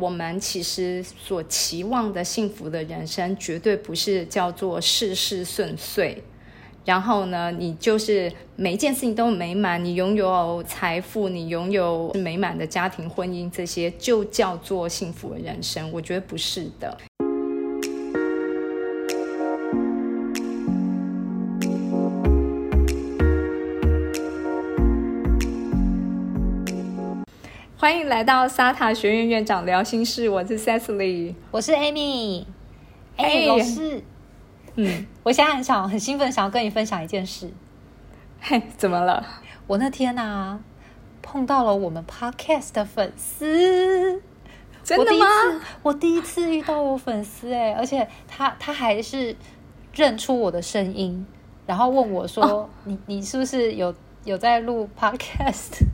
我们其实所期望的幸福的人生，绝对不是叫做事事顺遂。然后呢，你就是每一件事情都美满，你拥有财富，你拥有美满的家庭、婚姻，这些就叫做幸福的人生。我觉得不是的。欢迎来到沙塔学院院长聊心事，我是 Cecily，我是 Amy。哎，老师。嗯，我现在很想很兴奋，想要跟你分享一件事。嘿，怎么了？我那天啊碰到了我们 Podcast 的粉丝，真的吗？我第一次遇到我粉丝哎，而且他他还是认出我的声音，然后问我说：“你你是不是有有在录 Podcast？”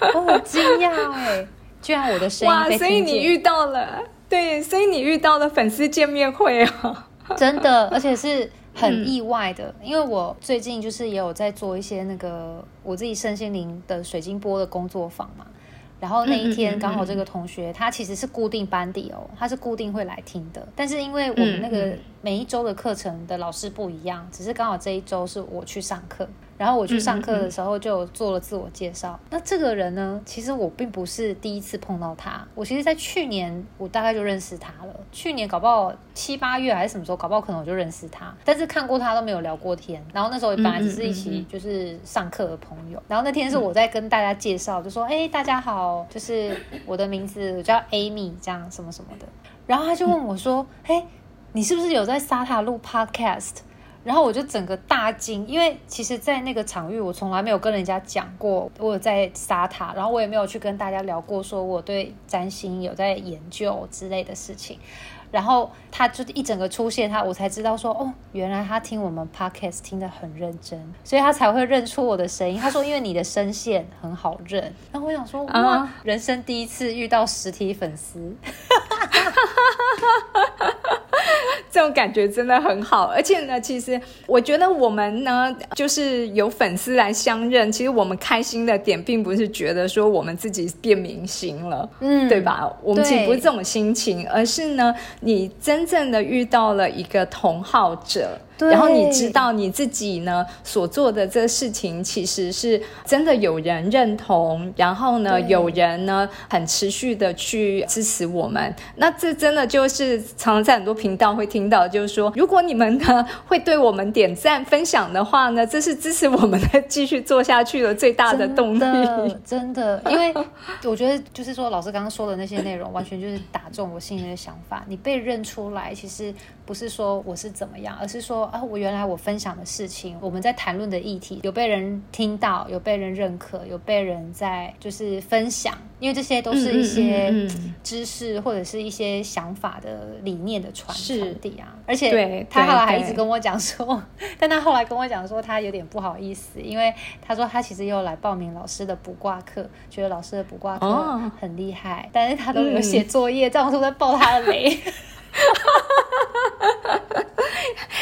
我好惊讶哎，居然我的声音被所以你遇到了。对，所以你遇到了粉丝见面会啊，真的，而且是很意外的，因为我最近就是也有在做一些那个我自己身心灵的水晶波的工作坊嘛，然后那一天刚好这个同学他其实是固定班底哦，他是固定会来听的，但是因为我们那个每一周的课程的老师不一样，只是刚好这一周是我去上课。然后我去上课的时候就做了自我介绍。那这个人呢，其实我并不是第一次碰到他。我其实，在去年我大概就认识他了。去年搞不好七八月还是什么时候，搞不好可能我就认识他。但是看过他都没有聊过天。然后那时候本来只是一起就是上课的朋友。然后那天是我在跟大家介绍，就说：“哎，大家好，就是我的名字我叫 Amy，这样什么什么的。”然后他就问我说：“哎，你是不是有在沙塔录 Podcast？” 然后我就整个大惊，因为其实，在那个场域，我从来没有跟人家讲过我有在杀他，然后我也没有去跟大家聊过，说我对占星有在研究之类的事情。然后他就一整个出现，他我才知道说，哦，原来他听我们 podcast 听得很认真，所以他才会认出我的声音。他说，因为你的声线很好认。然后我想说，哇，人生第一次遇到实体粉丝。这种感觉真的很好，而且呢，其实我觉得我们呢，就是有粉丝来相认，其实我们开心的点，并不是觉得说我们自己变明星了，嗯，对吧？我们其实不是这种心情，而是呢，你真正的遇到了一个同好者。然后你知道你自己呢所做的这个事情，其实是真的有人认同，然后呢有人呢很持续的去支持我们。那这真的就是常常在很多频道会听到，就是说如果你们呢 会对我们点赞分享的话呢，这是支持我们的继续做下去的最大的动力。真的，因为我觉得就是说老师刚刚说的那些内容，完全就是打中我心里的想法。你被认出来，其实不是说我是怎么样，而是说。啊，我原来我分享的事情，我们在谈论的议题，有被人听到，有被人认可，有被人在就是分享，因为这些都是一些知识或者是一些想法的理念的传传递啊。而且他后来还一直跟我讲说，但他后来跟我讲说，他有点不好意思，因为他说他其实又来报名老师的卜卦课，觉得老师的卜卦课很厉害，但是他都有写作业，这样都在爆他的雷。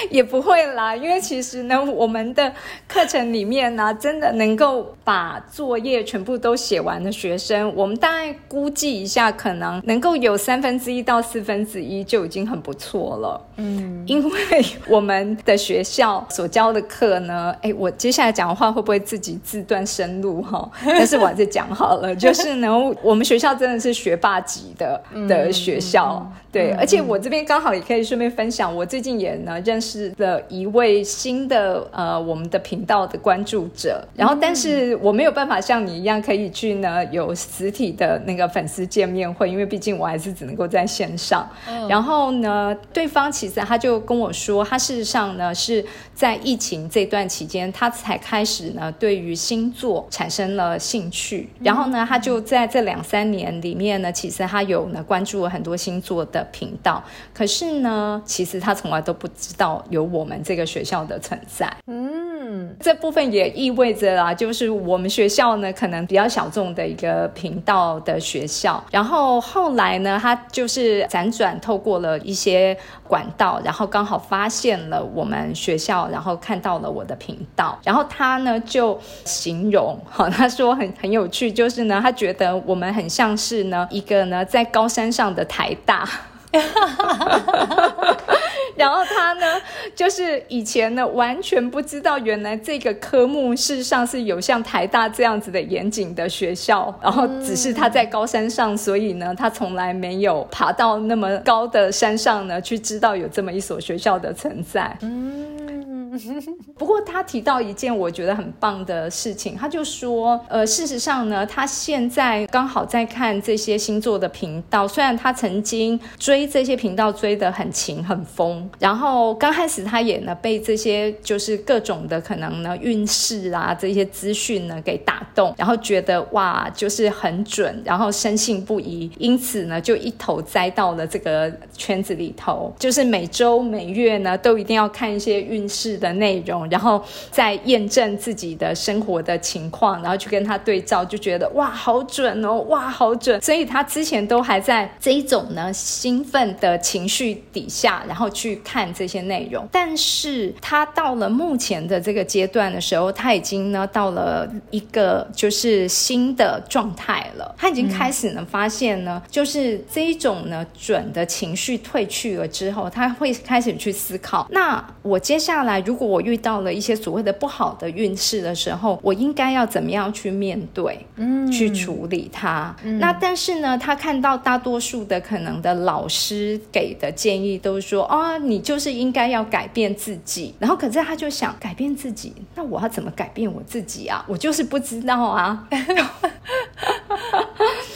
也不会啦，因为其实呢，我们的课程里面呢，真的能够把作业全部都写完的学生，我们大概估计一下，可能能够有三分之一到四分之一就已经很不错了。嗯，因为我们的学校所教的课呢，哎，我接下来讲的话会不会自己自断生路哈？但是我还是讲好了，就是呢，我们学校真的是学霸级的的学校，对，而且我这边刚好也可以顺便分享，我最近也呢认识。的一位新的呃，我们的频道的关注者，然后但是我没有办法像你一样可以去呢有实体的那个粉丝见面会，因为毕竟我还是只能够在线上。然后呢，对方其实他就跟我说，他事实上呢是在疫情这段期间，他才开始呢对于星座产生了兴趣。然后呢，他就在这两三年里面呢，其实他有呢关注了很多星座的频道，可是呢，其实他从来都不知道。有我们这个学校的存在，嗯，嗯，这部分也意味着啦，就是我们学校呢，可能比较小众的一个频道的学校。然后后来呢，他就是辗转透过了一些管道，然后刚好发现了我们学校，然后看到了我的频道。然后他呢就形容，哈，他说很很有趣，就是呢，他觉得我们很像是呢一个呢在高山上的台大。然后他呢，就是以前呢完全不知道，原来这个科目事实上是有像台大这样子的严谨的学校，然后只是他在高山上，所以呢他从来没有爬到那么高的山上呢，去知道有这么一所学校的存在。不过他提到一件我觉得很棒的事情，他就说，呃，事实上呢，他现在刚好在看这些星座的频道，虽然他曾经追这些频道追得很勤很疯，然后刚开始他也呢被这些就是各种的可能呢运势啊这些资讯呢给打动，然后觉得哇就是很准，然后深信不疑，因此呢就一头栽到了这个圈子里头，就是每周每月呢都一定要看一些运势的。内容，然后再验证自己的生活的情况，然后去跟他对照，就觉得哇，好准哦，哇，好准。所以他之前都还在这一种呢兴奋的情绪底下，然后去看这些内容。但是他到了目前的这个阶段的时候，他已经呢到了一个就是新的状态了。他已经开始呢发现呢，就是这一种呢准的情绪退去了之后，他会开始去思考，那我接下来。如果我遇到了一些所谓的不好的运势的时候，我应该要怎么样去面对，嗯，去处理它？那但是呢，他看到大多数的可能的老师给的建议都是说，啊，你就是应该要改变自己。然后可是他就想改变自己，那我要怎么改变我自己啊？我就是不知道啊。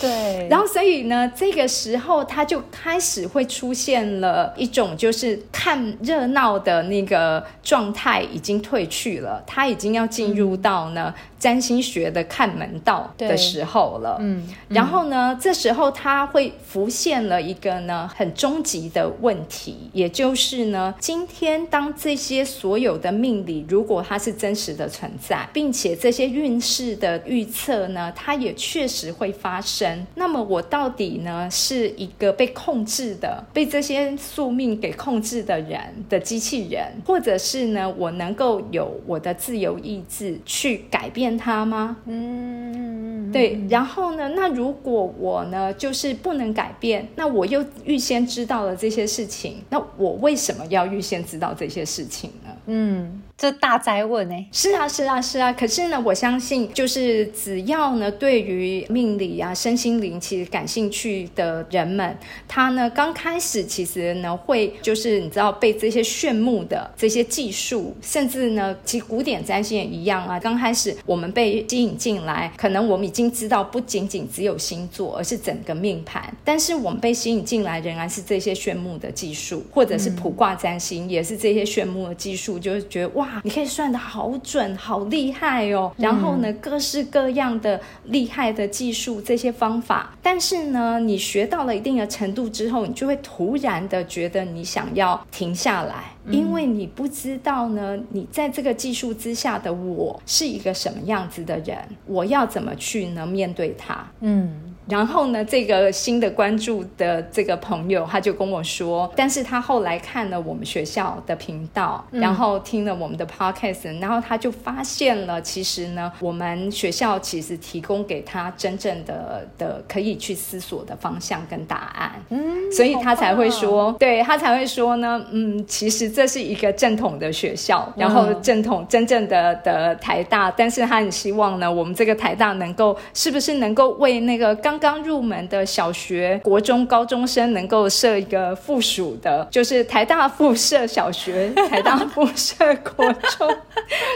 对，然后所以呢，这个时候他就开始会出现了一种就是看热闹的那个状态已经退去了，他已经要进入到呢。占星学的看门道的时候了，嗯，然后呢，这时候他会浮现了一个呢很终极的问题，也就是呢，今天当这些所有的命理如果它是真实的存在，并且这些运势的预测呢，它也确实会发生，那么那么我到底呢是一个被控制的、被这些宿命给控制的人的机器人，或者是呢我能够有我的自由意志去改变？它吗？嗯，对。然后呢？那如果我呢，就是不能改变，那我又预先知道了这些事情，那我为什么要预先知道这些事情呢？嗯。这大灾问哎，是啊，是啊，是啊。可是呢，我相信，就是只要呢，对于命理啊、身心灵其实感兴趣的人们，他呢刚开始其实呢会就是你知道被这些炫目的这些技术，甚至呢，其实古典占星也一样啊。刚开始我们被吸引进来，可能我们已经知道不仅仅只有星座，而是整个命盘。但是我们被吸引进来仍然是这些炫目的技术，或者是卜卦占星也是这些炫目的技术，就是觉得哇。你可以算的好准，好厉害哦。然后呢，各式各样的厉害的技术，这些方法。但是呢，你学到了一定的程度之后，你就会突然的觉得你想要停下来，因为你不知道呢，你在这个技术之下的我是一个什么样子的人，我要怎么去呢面对它？嗯。然后呢，这个新的关注的这个朋友，他就跟我说，但是他后来看了我们学校的频道，然后听了我们的 podcast，然后他就发现了，其实呢，我们学校其实提供给他真正的的可以去思索的方向跟答案，嗯，所以他才会说，对他才会说呢，嗯，其实这是一个正统的学校，然后正统真正的的台大，但是他很希望呢，我们这个台大能够是不是能够为那个刚刚刚入门的小学、国中、高中生能够设一个附属的，就是台大附设小学、台大附设国中，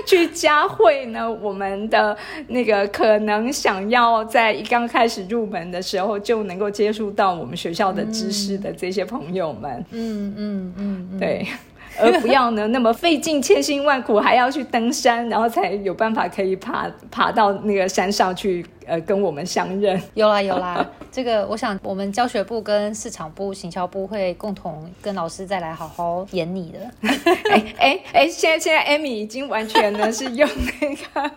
去加会呢我们的那个可能想要在一刚开始入门的时候就能够接触到我们学校的知识的这些朋友们。嗯嗯嗯，对。而不要呢那么费尽千辛万苦，还要去登山，然后才有办法可以爬爬到那个山上去呃跟我们相认。有 啦有啦，这个我想我们教学部跟市场部、行销部会共同跟老师再来好好演你的。哎哎哎，现在现在艾米已经完全呢是用那个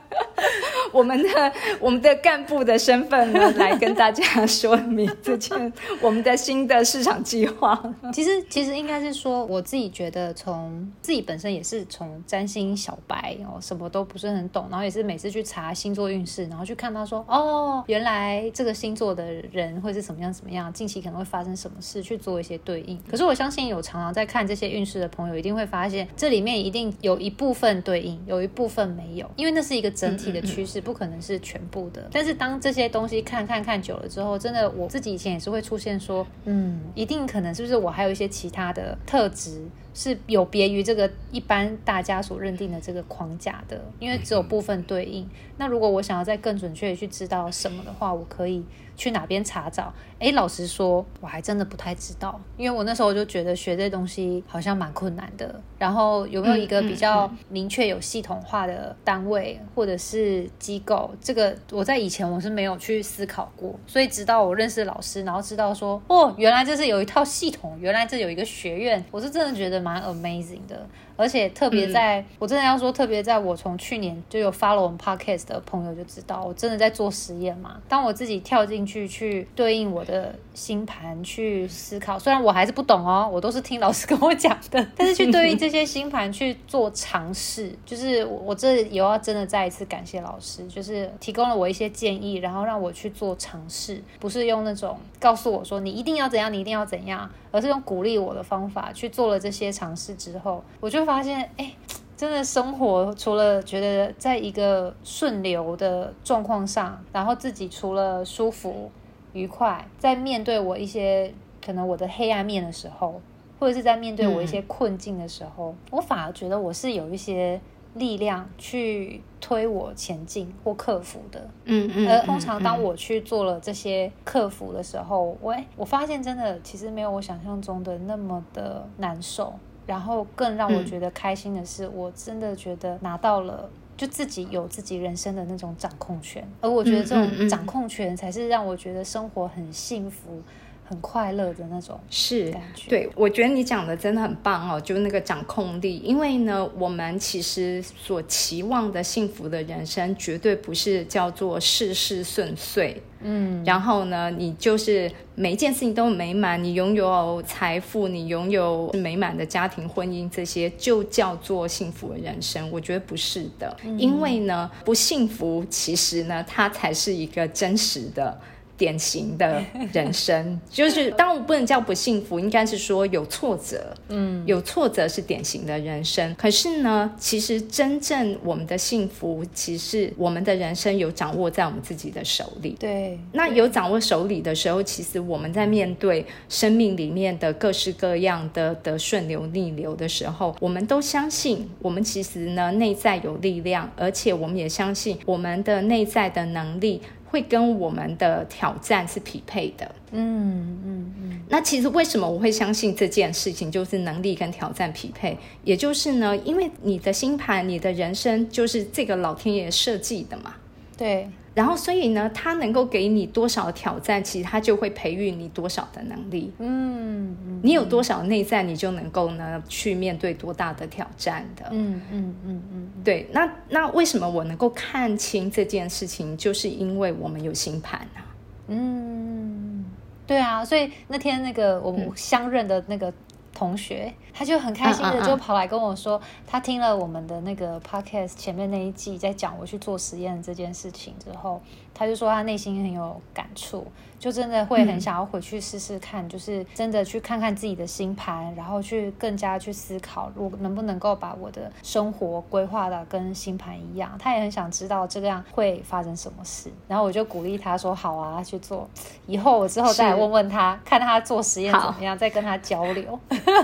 我们的我们的干部的身份呢来跟大家说明这件我们的新的市场计划。其实其实应该是说，我自己觉得从自己本身也是从占星小白哦，什么都不是很懂，然后也是每次去查星座运势，然后去看他说哦，原来这个星座的人会是什么样怎么样，近期可能会发生什么事，去做一些对应。可是我相信有常常在看这些运势的朋友，一定会发现这里面一定有一部分对应，有一部分没有，因为那是一个整体的趋势，不可能是全部的。但是当这些东西看看看久了之后，真的我自己以前也是会出现说，嗯，一定可能是不是我还有一些其他的特质。是有别于这个一般大家所认定的这个框架的，因为只有部分对应。那如果我想要再更准确的去知道什么的话，我可以去哪边查找？哎，老实说，我还真的不太知道，因为我那时候就觉得学这东西好像蛮困难的。然后有没有一个比较明确、有系统化的单位或者是机构？这个我在以前我是没有去思考过。所以直到我认识老师，然后知道说，哦，原来这是有一套系统，原来这有一个学院，我是真的觉得蛮 amazing 的。而且特别在我真的要说，特别在我从去年就有 follow 我们 podcast 的朋友就知道，我真的在做实验嘛。当我自己跳进去去对应我的星盘去思考，虽然我还是不懂哦，我都是听老师跟我讲的，但是去对应这些星盘去做尝试，就是我这也要真的再一次感谢老师，就是提供了我一些建议，然后让我去做尝试，不是用那种告诉我说你一定要怎样，你一定要怎样，而是用鼓励我的方法去做了这些尝试之后，我就。发现哎，真的生活除了觉得在一个顺流的状况上，然后自己除了舒服愉快，在面对我一些可能我的黑暗面的时候，或者是在面对我一些困境的时候，我反而觉得我是有一些力量去推我前进或克服的。嗯嗯。而通常当我去做了这些克服的时候，我我发现真的其实没有我想象中的那么的难受。然后更让我觉得开心的是，我真的觉得拿到了，就自己有自己人生的那种掌控权，而我觉得这种掌控权才是让我觉得生活很幸福。很快乐的那种是感觉，对我觉得你讲的真的很棒哦，就是那个掌控力。因为呢，我们其实所期望的幸福的人生，绝对不是叫做事事顺遂，嗯，然后呢，你就是每一件事情都美满，你拥有财富，你拥有美满的家庭婚姻，这些就叫做幸福的人生。我觉得不是的，因为呢，不幸福其实呢，它才是一个真实的。典型的人生，就是当然不能叫不幸福，应该是说有挫折，嗯，有挫折是典型的人生。可是呢，其实真正我们的幸福，其实我们的人生有掌握在我们自己的手里。对，那有掌握手里的时候，其实我们在面对生命里面的各式各样的的顺流逆流的时候，我们都相信，我们其实呢内在有力量，而且我们也相信我们的内在的能力。会跟我们的挑战是匹配的。嗯嗯嗯。那其实为什么我会相信这件事情，就是能力跟挑战匹配？也就是呢，因为你的星盘，你的人生就是这个老天爷设计的嘛。对。然后，所以呢，他能够给你多少挑战，其实他就会培育你多少的能力。嗯，你有多少内在，你就能够呢去面对多大的挑战的。嗯嗯嗯嗯，对。那那为什么我能够看清这件事情，就是因为我们有星盘啊。嗯，对啊。所以那天那个我们相认的那个。同学，他就很开心的就跑来跟我说，他听了我们的那个 podcast 前面那一季在讲我去做实验这件事情之后，他就说他内心很有感触。就真的会很想要回去试试看，就是真的去看看自己的星盘，然后去更加去思考，我能不能够把我的生活规划的跟星盘一样。他也很想知道这样会发生什么事，然后我就鼓励他说：“好啊，去做。以后我之后再来问问他，看他做实验怎么样，再跟他交流。”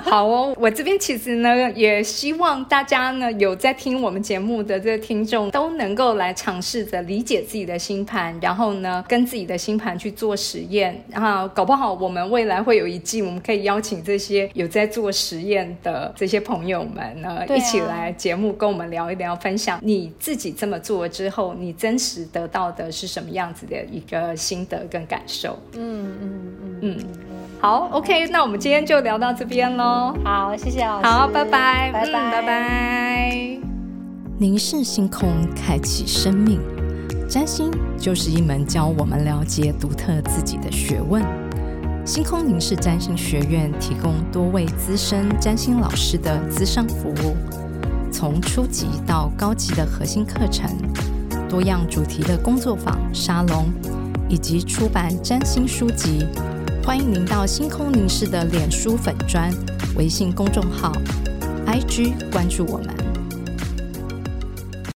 好哦，我这边其实呢，也希望大家呢有在听我们节目的这个听众都能够来尝试着理解自己的星盘，然后呢跟自己的星盘去做。实验，然后搞不好我们未来会有一季，我们可以邀请这些有在做实验的这些朋友们呢，一起来节目跟我们聊一聊，分享你自己这么做之后，你真实得到的是什么样子的一个心得跟感受。嗯嗯嗯嗯，好，OK，那我们今天就聊到这边喽。好，谢谢老师。好，拜拜，拜拜，拜拜。凝视星空，开启生命。占星就是一门教我们了解独特自己的学问。星空凝视占星学院提供多位资深占星老师的资商服务，从初级到高级的核心课程，多样主题的工作坊、沙龙，以及出版占星书籍。欢迎您到星空凝视的脸书粉砖、微信公众号、IG 关注我们。